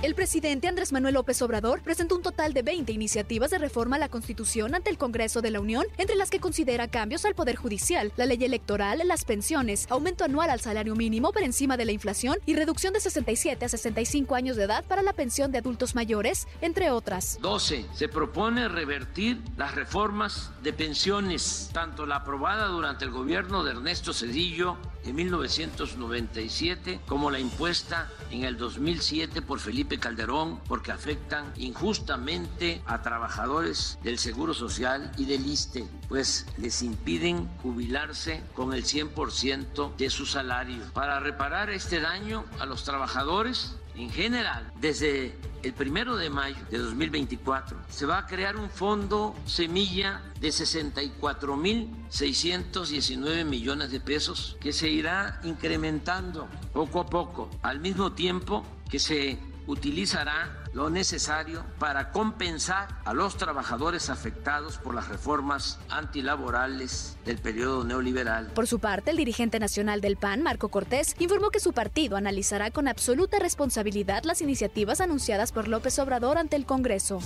El presidente Andrés Manuel López Obrador presentó un total de 20 iniciativas de reforma a la Constitución ante el Congreso de la Unión, entre las que considera cambios al Poder Judicial, la ley electoral, las pensiones, aumento anual al salario mínimo por encima de la inflación y reducción de 67 a 65 años de edad para la pensión de adultos mayores, entre otras. 12. Se propone revertir las reformas de pensiones, tanto la aprobada durante el gobierno de Ernesto Cedillo en 1997 como la impuesta en el 2007 por Felipe Calderón porque afectan injustamente a trabajadores del Seguro Social y del ISTE, pues les impiden jubilarse con el 100% de su salario. Para reparar este daño a los trabajadores, en general, desde el primero de mayo de 2024 se va a crear un fondo semilla de 64.619 millones de pesos que se irá incrementando poco a poco, al mismo tiempo que se utilizará lo necesario para compensar a los trabajadores afectados por las reformas antilaborales del periodo neoliberal. Por su parte, el dirigente nacional del PAN, Marco Cortés, informó que su partido analizará con absoluta responsabilidad las iniciativas anunciadas por López Obrador ante el Congreso.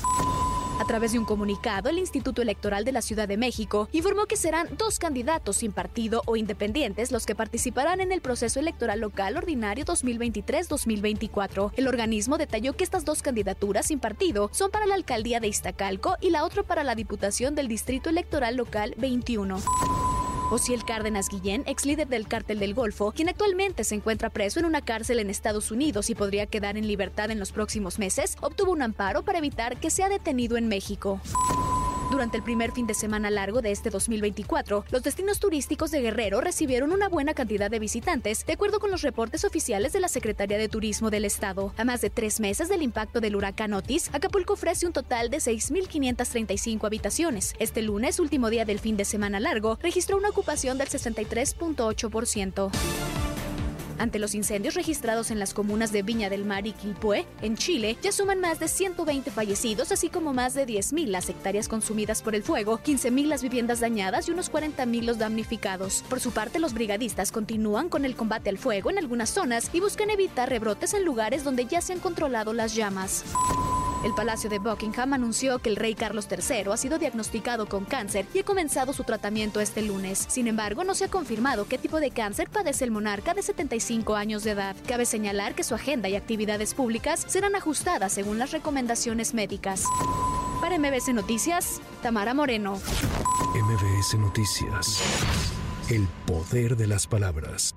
A través de un comunicado, el Instituto Electoral de la Ciudad de México informó que serán dos candidatos sin partido o independientes los que participarán en el proceso electoral local ordinario 2023-2024. El organismo detalló que estas dos candidaturas sin partido son para la alcaldía de Iztacalco y la otra para la Diputación del Distrito Electoral Local 21. Osiel Cárdenas Guillén, ex líder del Cártel del Golfo, quien actualmente se encuentra preso en una cárcel en Estados Unidos y podría quedar en libertad en los próximos meses, obtuvo un amparo para evitar que sea detenido en México. Durante el primer fin de semana largo de este 2024, los destinos turísticos de Guerrero recibieron una buena cantidad de visitantes, de acuerdo con los reportes oficiales de la Secretaría de Turismo del Estado. A más de tres meses del impacto del huracán Otis, Acapulco ofrece un total de 6.535 habitaciones. Este lunes, último día del fin de semana largo, registró una ocupación del 63.8%. Ante los incendios registrados en las comunas de Viña del Mar y Quilpué, en Chile, ya suman más de 120 fallecidos, así como más de 10.000 las hectáreas consumidas por el fuego, 15.000 las viviendas dañadas y unos 40.000 los damnificados. Por su parte, los brigadistas continúan con el combate al fuego en algunas zonas y buscan evitar rebrotes en lugares donde ya se han controlado las llamas. El Palacio de Buckingham anunció que el rey Carlos III ha sido diagnosticado con cáncer y ha comenzado su tratamiento este lunes. Sin embargo, no se ha confirmado qué tipo de cáncer padece el monarca de 75 años de edad. Cabe señalar que su agenda y actividades públicas serán ajustadas según las recomendaciones médicas. Para MBC Noticias, Tamara Moreno. MBS Noticias. El poder de las palabras.